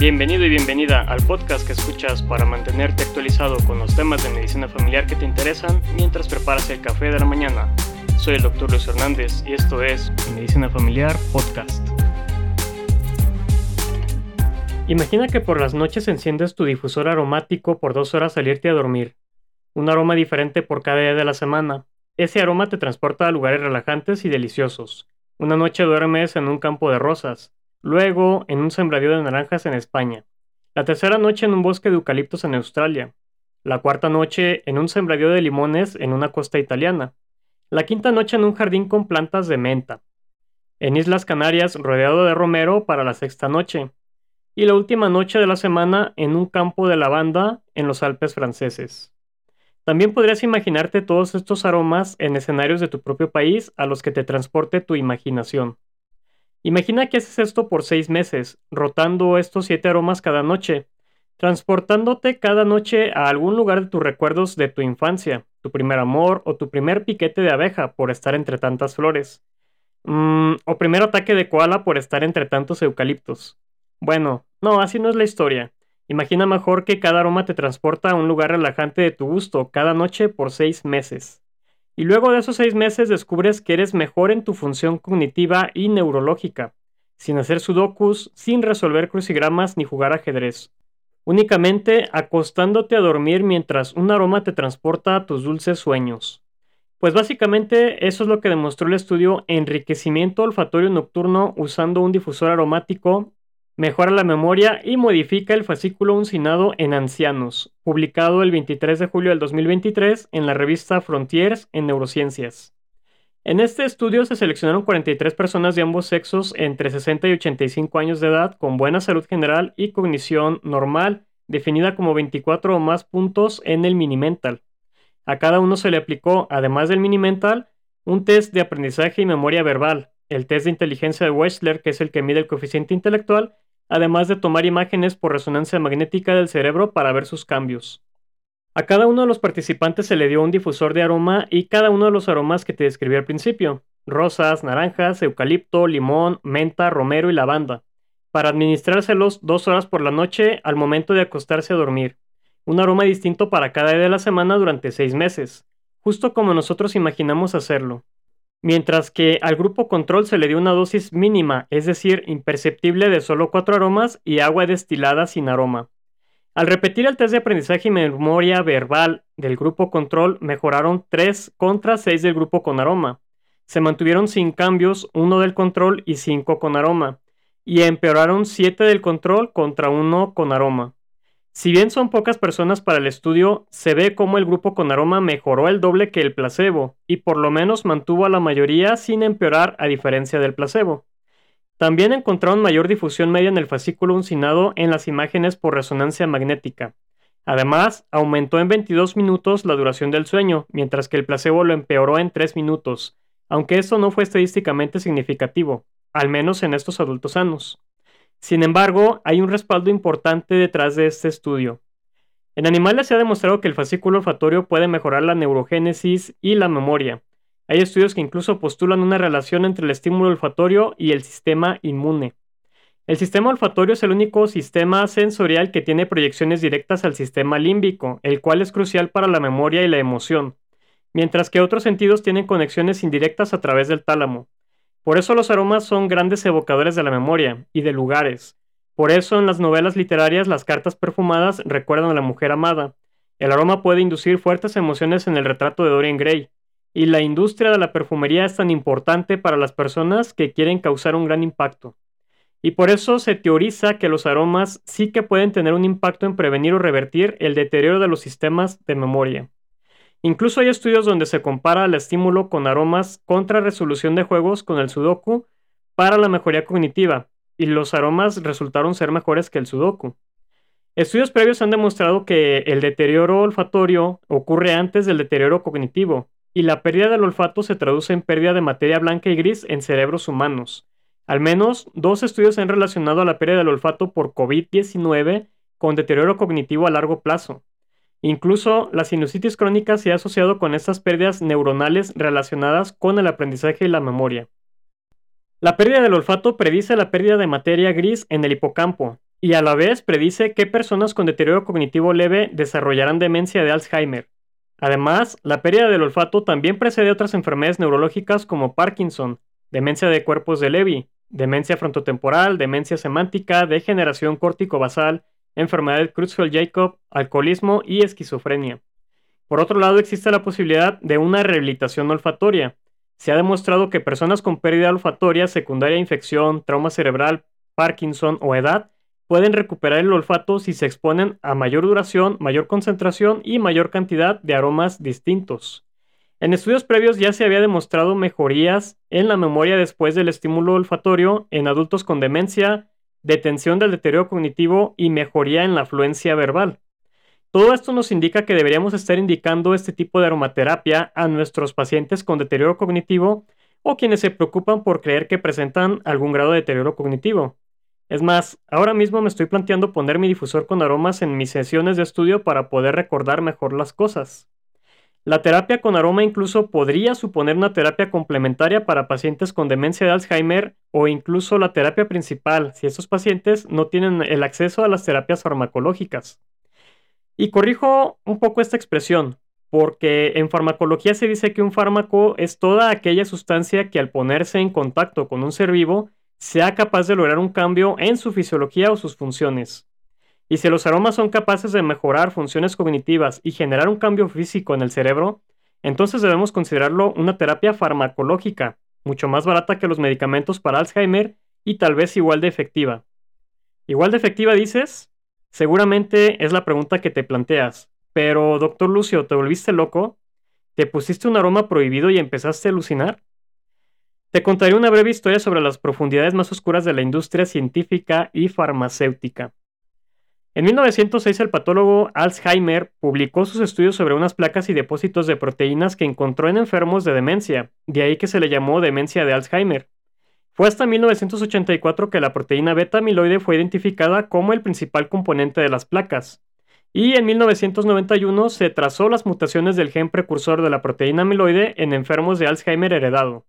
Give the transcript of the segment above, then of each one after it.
Bienvenido y bienvenida al podcast que escuchas para mantenerte actualizado con los temas de medicina familiar que te interesan mientras preparas el café de la mañana. Soy el Dr. Luis Hernández y esto es Medicina Familiar Podcast. Imagina que por las noches enciendes tu difusor aromático por dos horas al irte a dormir. Un aroma diferente por cada día de la semana. Ese aroma te transporta a lugares relajantes y deliciosos. Una noche duermes en un campo de rosas, luego en un sembradío de naranjas en España, la tercera noche en un bosque de eucaliptos en Australia, la cuarta noche en un sembradío de limones en una costa italiana, la quinta noche en un jardín con plantas de menta, en Islas Canarias rodeado de romero para la sexta noche, y la última noche de la semana en un campo de lavanda en los Alpes franceses. También podrías imaginarte todos estos aromas en escenarios de tu propio país a los que te transporte tu imaginación. Imagina que haces esto por seis meses, rotando estos siete aromas cada noche, transportándote cada noche a algún lugar de tus recuerdos de tu infancia, tu primer amor o tu primer piquete de abeja por estar entre tantas flores, mm, o primer ataque de koala por estar entre tantos eucaliptos. Bueno, no, así no es la historia. Imagina mejor que cada aroma te transporta a un lugar relajante de tu gusto cada noche por seis meses. Y luego de esos seis meses descubres que eres mejor en tu función cognitiva y neurológica, sin hacer sudokus, sin resolver crucigramas ni jugar ajedrez. Únicamente acostándote a dormir mientras un aroma te transporta a tus dulces sueños. Pues básicamente eso es lo que demostró el estudio Enriquecimiento olfatorio nocturno usando un difusor aromático mejora la memoria y modifica el fascículo uncinado en ancianos, publicado el 23 de julio del 2023 en la revista Frontiers en Neurociencias. En este estudio se seleccionaron 43 personas de ambos sexos entre 60 y 85 años de edad con buena salud general y cognición normal, definida como 24 o más puntos en el Minimental. A cada uno se le aplicó, además del Minimental, un test de aprendizaje y memoria verbal, el test de inteligencia de Wechsler, que es el que mide el coeficiente intelectual, además de tomar imágenes por resonancia magnética del cerebro para ver sus cambios. A cada uno de los participantes se le dio un difusor de aroma y cada uno de los aromas que te describí al principio, rosas, naranjas, eucalipto, limón, menta, romero y lavanda, para administrárselos dos horas por la noche al momento de acostarse a dormir, un aroma distinto para cada día de la semana durante seis meses, justo como nosotros imaginamos hacerlo mientras que al grupo control se le dio una dosis mínima, es decir, imperceptible de solo cuatro aromas y agua destilada sin aroma. Al repetir el test de aprendizaje y memoria verbal del grupo control, mejoraron 3 contra 6 del grupo con aroma. Se mantuvieron sin cambios, 1 del control y 5 con aroma. Y empeoraron 7 del control contra 1 con aroma. Si bien son pocas personas para el estudio, se ve cómo el grupo con aroma mejoró el doble que el placebo, y por lo menos mantuvo a la mayoría sin empeorar a diferencia del placebo. También encontraron mayor difusión media en el fascículo uncinado en las imágenes por resonancia magnética. Además, aumentó en 22 minutos la duración del sueño, mientras que el placebo lo empeoró en 3 minutos, aunque esto no fue estadísticamente significativo, al menos en estos adultos sanos. Sin embargo, hay un respaldo importante detrás de este estudio. En animales se ha demostrado que el fascículo olfatorio puede mejorar la neurogénesis y la memoria. Hay estudios que incluso postulan una relación entre el estímulo olfatorio y el sistema inmune. El sistema olfatorio es el único sistema sensorial que tiene proyecciones directas al sistema límbico, el cual es crucial para la memoria y la emoción, mientras que otros sentidos tienen conexiones indirectas a través del tálamo. Por eso los aromas son grandes evocadores de la memoria y de lugares. Por eso en las novelas literarias las cartas perfumadas recuerdan a la mujer amada. El aroma puede inducir fuertes emociones en el retrato de Dorian Gray. Y la industria de la perfumería es tan importante para las personas que quieren causar un gran impacto. Y por eso se teoriza que los aromas sí que pueden tener un impacto en prevenir o revertir el deterioro de los sistemas de memoria. Incluso hay estudios donde se compara el estímulo con aromas contra resolución de juegos con el sudoku para la mejoría cognitiva, y los aromas resultaron ser mejores que el sudoku. Estudios previos han demostrado que el deterioro olfatorio ocurre antes del deterioro cognitivo, y la pérdida del olfato se traduce en pérdida de materia blanca y gris en cerebros humanos. Al menos dos estudios han relacionado a la pérdida del olfato por COVID-19 con deterioro cognitivo a largo plazo. Incluso la sinusitis crónica se ha asociado con estas pérdidas neuronales relacionadas con el aprendizaje y la memoria. La pérdida del olfato predice la pérdida de materia gris en el hipocampo, y a la vez predice qué personas con deterioro cognitivo leve desarrollarán demencia de Alzheimer. Además, la pérdida del olfato también precede otras enfermedades neurológicas como Parkinson, demencia de cuerpos de Levy, demencia frontotemporal, demencia semántica, degeneración córtico-basal, enfermedad de Creutzfeldt-Jakob, alcoholismo y esquizofrenia. Por otro lado, existe la posibilidad de una rehabilitación olfatoria. Se ha demostrado que personas con pérdida olfatoria secundaria a infección, trauma cerebral, Parkinson o edad pueden recuperar el olfato si se exponen a mayor duración, mayor concentración y mayor cantidad de aromas distintos. En estudios previos ya se había demostrado mejorías en la memoria después del estímulo olfatorio en adultos con demencia, detención del deterioro cognitivo y mejoría en la fluencia verbal. Todo esto nos indica que deberíamos estar indicando este tipo de aromaterapia a nuestros pacientes con deterioro cognitivo o quienes se preocupan por creer que presentan algún grado de deterioro cognitivo. Es más, ahora mismo me estoy planteando poner mi difusor con aromas en mis sesiones de estudio para poder recordar mejor las cosas. La terapia con aroma incluso podría suponer una terapia complementaria para pacientes con demencia de Alzheimer o incluso la terapia principal si estos pacientes no tienen el acceso a las terapias farmacológicas. Y corrijo un poco esta expresión, porque en farmacología se dice que un fármaco es toda aquella sustancia que al ponerse en contacto con un ser vivo sea capaz de lograr un cambio en su fisiología o sus funciones. Y si los aromas son capaces de mejorar funciones cognitivas y generar un cambio físico en el cerebro, entonces debemos considerarlo una terapia farmacológica, mucho más barata que los medicamentos para Alzheimer y tal vez igual de efectiva. ¿Igual de efectiva dices? Seguramente es la pregunta que te planteas. Pero, doctor Lucio, ¿te volviste loco? ¿Te pusiste un aroma prohibido y empezaste a alucinar? Te contaré una breve historia sobre las profundidades más oscuras de la industria científica y farmacéutica. En 1906 el patólogo Alzheimer publicó sus estudios sobre unas placas y depósitos de proteínas que encontró en enfermos de demencia, de ahí que se le llamó demencia de Alzheimer. Fue hasta 1984 que la proteína beta amiloide fue identificada como el principal componente de las placas. Y en 1991 se trazó las mutaciones del gen precursor de la proteína amiloide en enfermos de Alzheimer heredado.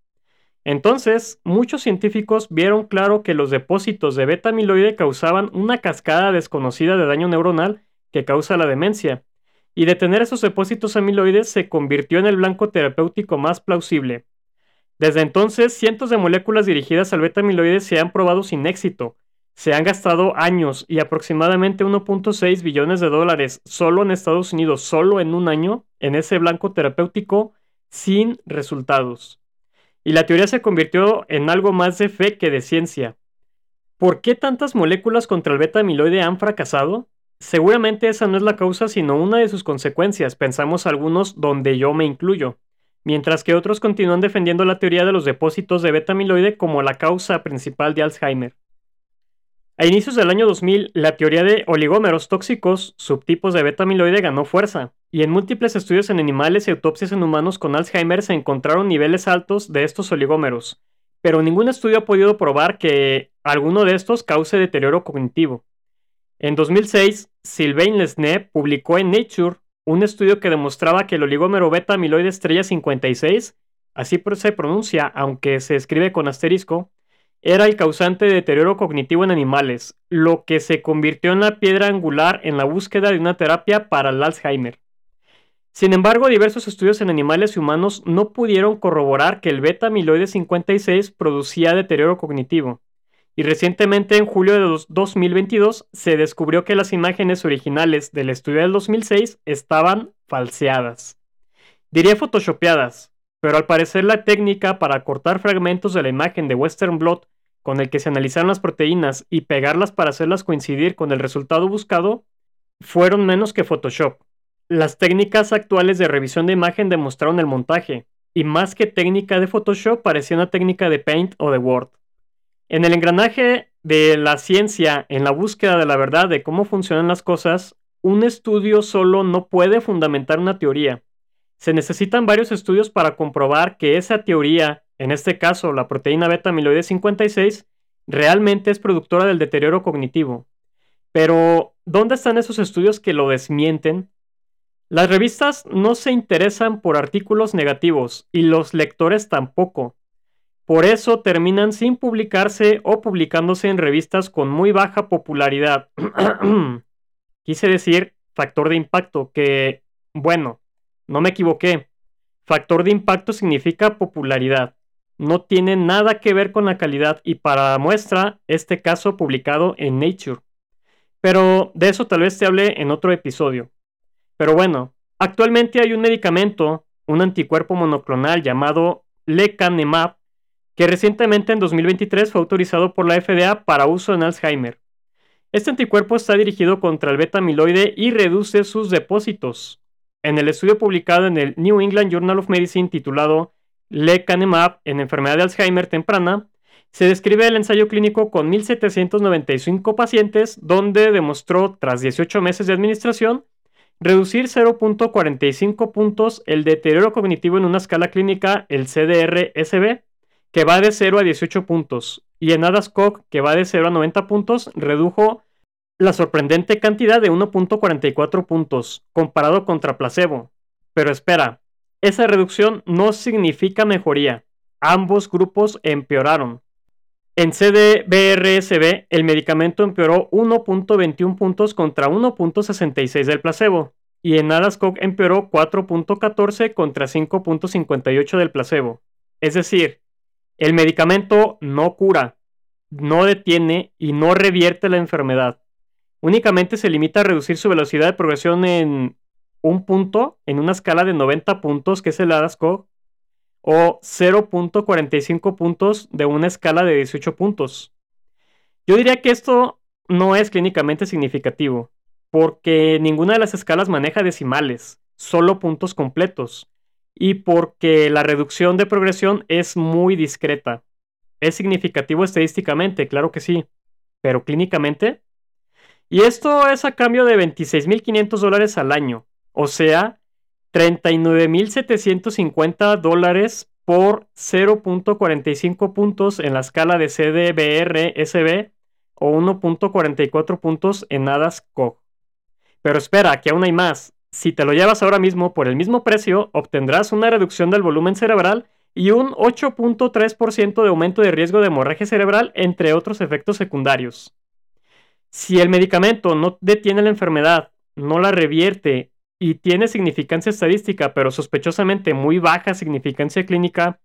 Entonces, muchos científicos vieron claro que los depósitos de beta amiloide causaban una cascada desconocida de daño neuronal que causa la demencia, y detener esos depósitos amiloides se convirtió en el blanco terapéutico más plausible. Desde entonces, cientos de moléculas dirigidas al beta amiloide se han probado sin éxito. Se han gastado años y aproximadamente 1.6 billones de dólares solo en Estados Unidos, solo en un año, en ese blanco terapéutico, sin resultados y la teoría se convirtió en algo más de fe que de ciencia. ¿Por qué tantas moléculas contra el beta amiloide han fracasado? Seguramente esa no es la causa, sino una de sus consecuencias, pensamos algunos donde yo me incluyo, mientras que otros continúan defendiendo la teoría de los depósitos de beta amiloide como la causa principal de Alzheimer. A inicios del año 2000, la teoría de oligómeros tóxicos, subtipos de beta amiloide, ganó fuerza, y en múltiples estudios en animales y autopsias en humanos con Alzheimer se encontraron niveles altos de estos oligómeros, pero ningún estudio ha podido probar que alguno de estos cause deterioro cognitivo. En 2006, Sylvain Lesne publicó en Nature un estudio que demostraba que el oligómero beta amiloide estrella 56, así se pronuncia aunque se escribe con asterisco, era el causante de deterioro cognitivo en animales, lo que se convirtió en la piedra angular en la búsqueda de una terapia para el Alzheimer. Sin embargo, diversos estudios en animales y humanos no pudieron corroborar que el beta amiloide 56 producía deterioro cognitivo. Y recientemente, en julio de 2022, se descubrió que las imágenes originales del estudio del 2006 estaban falseadas. Diría photoshopeadas, pero al parecer la técnica para cortar fragmentos de la imagen de Western Blot con el que se analizaron las proteínas y pegarlas para hacerlas coincidir con el resultado buscado fueron menos que Photoshop. Las técnicas actuales de revisión de imagen demostraron el montaje, y más que técnica de Photoshop parecía una técnica de Paint o de Word. En el engranaje de la ciencia, en la búsqueda de la verdad de cómo funcionan las cosas, un estudio solo no puede fundamentar una teoría. Se necesitan varios estudios para comprobar que esa teoría, en este caso la proteína beta amiloide 56, realmente es productora del deterioro cognitivo. Pero, ¿dónde están esos estudios que lo desmienten? Las revistas no se interesan por artículos negativos y los lectores tampoco. Por eso terminan sin publicarse o publicándose en revistas con muy baja popularidad. Quise decir factor de impacto, que, bueno, no me equivoqué. Factor de impacto significa popularidad. No tiene nada que ver con la calidad y para muestra este caso publicado en Nature. Pero de eso tal vez te hable en otro episodio. Pero bueno, actualmente hay un medicamento, un anticuerpo monoclonal llamado lecanemab, que recientemente en 2023 fue autorizado por la FDA para uso en Alzheimer. Este anticuerpo está dirigido contra el beta amiloide y reduce sus depósitos. En el estudio publicado en el New England Journal of Medicine titulado Lecanemab en enfermedad de Alzheimer temprana, se describe el ensayo clínico con 1.795 pacientes, donde demostró, tras 18 meses de administración, reducir 0.45 puntos el deterioro cognitivo en una escala clínica, el CDR-SB, que va de 0 a 18 puntos, y en ADAS-COG, que va de 0 a 90 puntos, redujo la sorprendente cantidad de 1.44 puntos, comparado contra placebo. Pero espera, esa reducción no significa mejoría. Ambos grupos empeoraron. En CDBRSB, el medicamento empeoró 1.21 puntos contra 1.66 del placebo, y en ADAS-COG empeoró 4.14 contra 5.58 del placebo. Es decir, el medicamento no cura, no detiene y no revierte la enfermedad. Únicamente se limita a reducir su velocidad de progresión en un punto en una escala de 90 puntos, que es el ADASCO, o 0.45 puntos de una escala de 18 puntos. Yo diría que esto no es clínicamente significativo, porque ninguna de las escalas maneja decimales, solo puntos completos y porque la reducción de progresión es muy discreta. ¿Es significativo estadísticamente? Claro que sí, pero clínicamente. Y esto es a cambio de 26.500 dólares al año, o sea, 39.750 dólares por 0.45 puntos en la escala de CDBR-SB o 1.44 puntos en ADAS-COG. Pero espera, que aún hay más. Si te lo llevas ahora mismo por el mismo precio, obtendrás una reducción del volumen cerebral y un 8.3% de aumento de riesgo de hemorragia cerebral, entre otros efectos secundarios. Si el medicamento no detiene la enfermedad, no la revierte y tiene significancia estadística, pero sospechosamente muy baja significancia clínica,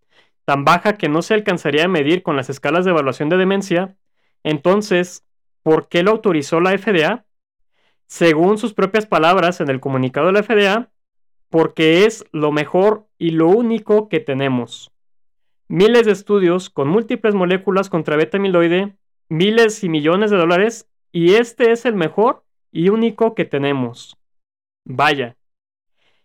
tan baja que no se alcanzaría a medir con las escalas de evaluación de demencia, entonces, ¿por qué lo autorizó la FDA? según sus propias palabras en el comunicado de la FDA, porque es lo mejor y lo único que tenemos. Miles de estudios con múltiples moléculas contra beta amiloide, miles y millones de dólares, y este es el mejor y único que tenemos. Vaya.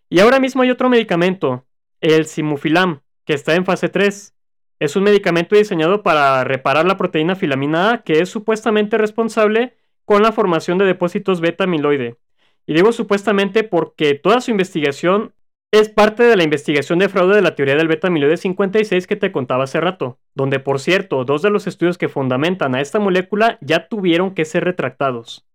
Y ahora mismo hay otro medicamento, el Simufilam, que está en fase 3. Es un medicamento diseñado para reparar la proteína filamina A, que es supuestamente responsable con la formación de depósitos beta amiloide. Y digo supuestamente porque toda su investigación es parte de la investigación de fraude de la teoría del beta amiloide 56 que te contaba hace rato, donde por cierto, dos de los estudios que fundamentan a esta molécula ya tuvieron que ser retractados.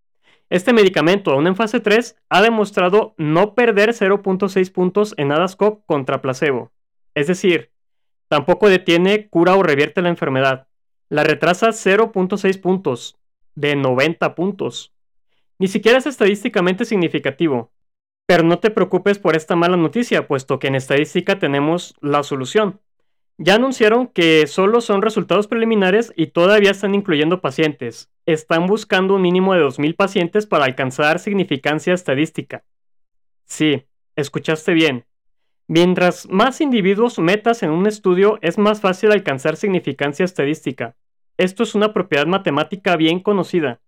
Este medicamento, aún en fase 3, ha demostrado no perder 0.6 puntos en ADASCOP contra placebo. Es decir, tampoco detiene, cura o revierte la enfermedad. La retrasa 0.6 puntos, de 90 puntos. Ni siquiera es estadísticamente significativo. Pero no te preocupes por esta mala noticia, puesto que en estadística tenemos la solución. Ya anunciaron que solo son resultados preliminares y todavía están incluyendo pacientes. Están buscando un mínimo de 2.000 pacientes para alcanzar significancia estadística. Sí, escuchaste bien. Mientras más individuos metas en un estudio, es más fácil alcanzar significancia estadística. Esto es una propiedad matemática bien conocida.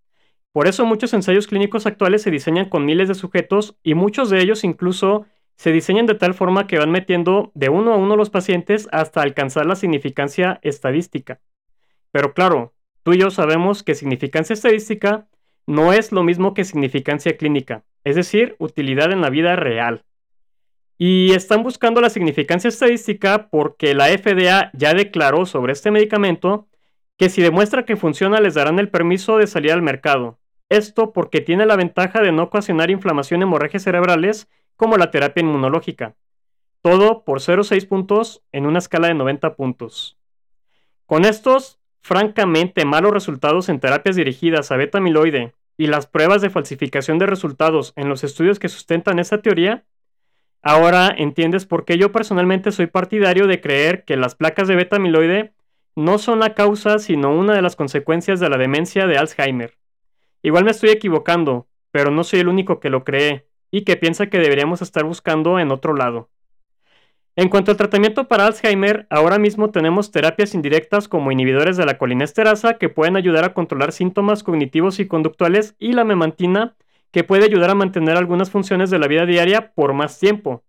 Por eso muchos ensayos clínicos actuales se diseñan con miles de sujetos y muchos de ellos incluso se diseñan de tal forma que van metiendo de uno a uno los pacientes hasta alcanzar la significancia estadística. Pero claro, tú y yo sabemos que significancia estadística no es lo mismo que significancia clínica, es decir, utilidad en la vida real. Y están buscando la significancia estadística porque la FDA ya declaró sobre este medicamento que si demuestra que funciona les darán el permiso de salir al mercado. Esto porque tiene la ventaja de no ocasionar inflamación en hemorragias cerebrales como la terapia inmunológica. Todo por 0,6 puntos en una escala de 90 puntos. Con estos, francamente, malos resultados en terapias dirigidas a beta amiloide y las pruebas de falsificación de resultados en los estudios que sustentan esa teoría, ahora entiendes por qué yo personalmente soy partidario de creer que las placas de beta amiloide no son la causa, sino una de las consecuencias de la demencia de Alzheimer. Igual me estoy equivocando, pero no soy el único que lo cree y que piensa que deberíamos estar buscando en otro lado. En cuanto al tratamiento para Alzheimer, ahora mismo tenemos terapias indirectas como inhibidores de la colinesterasa que pueden ayudar a controlar síntomas cognitivos y conductuales y la memantina que puede ayudar a mantener algunas funciones de la vida diaria por más tiempo.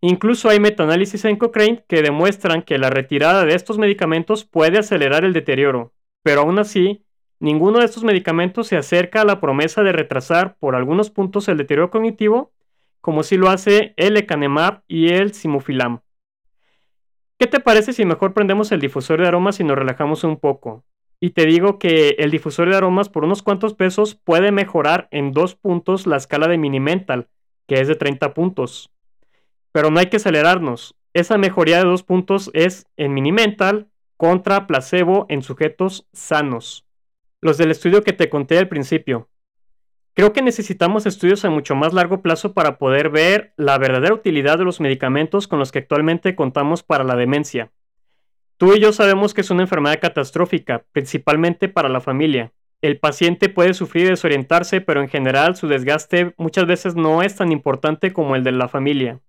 Incluso hay metaanálisis en Cochrane que demuestran que la retirada de estos medicamentos puede acelerar el deterioro, pero aún así, ninguno de estos medicamentos se acerca a la promesa de retrasar por algunos puntos el deterioro cognitivo como si lo hace el lecanemab y el simufilam. ¿Qué te parece si mejor prendemos el difusor de aromas y nos relajamos un poco? Y te digo que el difusor de aromas por unos cuantos pesos puede mejorar en dos puntos la escala de Minimental, que es de 30 puntos. Pero no hay que acelerarnos. Esa mejoría de dos puntos es en Minimental contra placebo en sujetos sanos. Los del estudio que te conté al principio, Creo que necesitamos estudios a mucho más largo plazo para poder ver la verdadera utilidad de los medicamentos con los que actualmente contamos para la demencia. Tú y yo sabemos que es una enfermedad catastrófica, principalmente para la familia. El paciente puede sufrir y desorientarse, pero en general su desgaste muchas veces no es tan importante como el de la familia.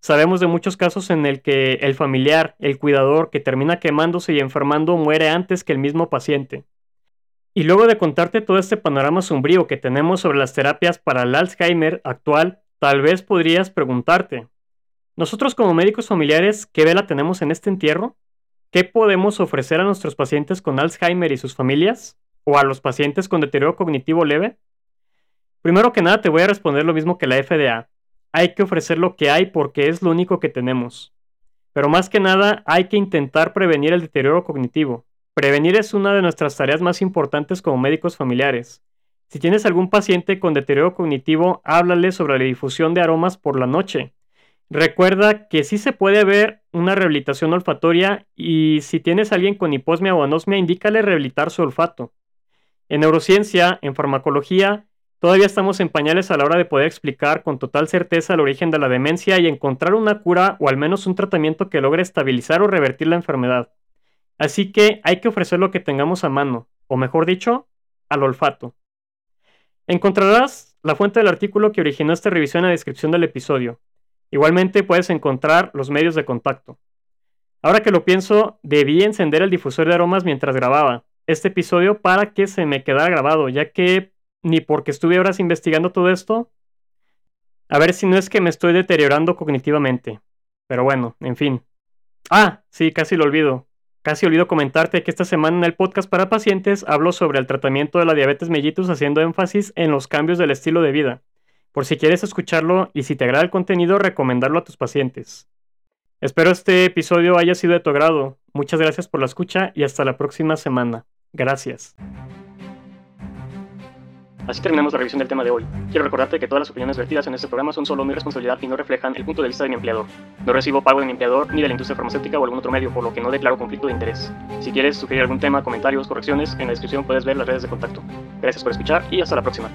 Sabemos de muchos casos en el que el familiar, el cuidador, que termina quemándose y enfermando muere antes que el mismo paciente. Y luego de contarte todo este panorama sombrío que tenemos sobre las terapias para el Alzheimer actual, tal vez podrías preguntarte, nosotros como médicos familiares, ¿qué vela tenemos en este entierro? ¿Qué podemos ofrecer a nuestros pacientes con Alzheimer y sus familias? ¿O a los pacientes con deterioro cognitivo leve? Primero que nada te voy a responder lo mismo que la FDA. Hay que ofrecer lo que hay porque es lo único que tenemos. Pero más que nada hay que intentar prevenir el deterioro cognitivo. Prevenir es una de nuestras tareas más importantes como médicos familiares. Si tienes algún paciente con deterioro cognitivo, háblale sobre la difusión de aromas por la noche. Recuerda que sí se puede ver una rehabilitación olfatoria y si tienes alguien con hiposmia o anosmia, indícale rehabilitar su olfato. En neurociencia, en farmacología, todavía estamos en pañales a la hora de poder explicar con total certeza el origen de la demencia y encontrar una cura o al menos un tratamiento que logre estabilizar o revertir la enfermedad. Así que hay que ofrecer lo que tengamos a mano, o mejor dicho, al olfato. Encontrarás la fuente del artículo que originó esta revisión en la descripción del episodio. Igualmente puedes encontrar los medios de contacto. Ahora que lo pienso, debí encender el difusor de aromas mientras grababa este episodio para que se me quedara grabado, ya que ni porque estuve horas investigando todo esto, a ver si no es que me estoy deteriorando cognitivamente. Pero bueno, en fin. Ah, sí, casi lo olvido. Casi olvido comentarte que esta semana en el podcast para pacientes hablo sobre el tratamiento de la diabetes mellitus haciendo énfasis en los cambios del estilo de vida. Por si quieres escucharlo y si te agrada el contenido, recomendarlo a tus pacientes. Espero este episodio haya sido de tu agrado. Muchas gracias por la escucha y hasta la próxima semana. Gracias. Así terminamos la revisión del tema de hoy. Quiero recordarte que todas las opiniones vertidas en este programa son solo mi responsabilidad y no reflejan el punto de vista de mi empleador. No recibo pago de mi empleador ni de la industria farmacéutica o algún otro medio, por lo que no declaro conflicto de interés. Si quieres sugerir algún tema, comentarios, correcciones, en la descripción puedes ver las redes de contacto. Gracias por escuchar y hasta la próxima.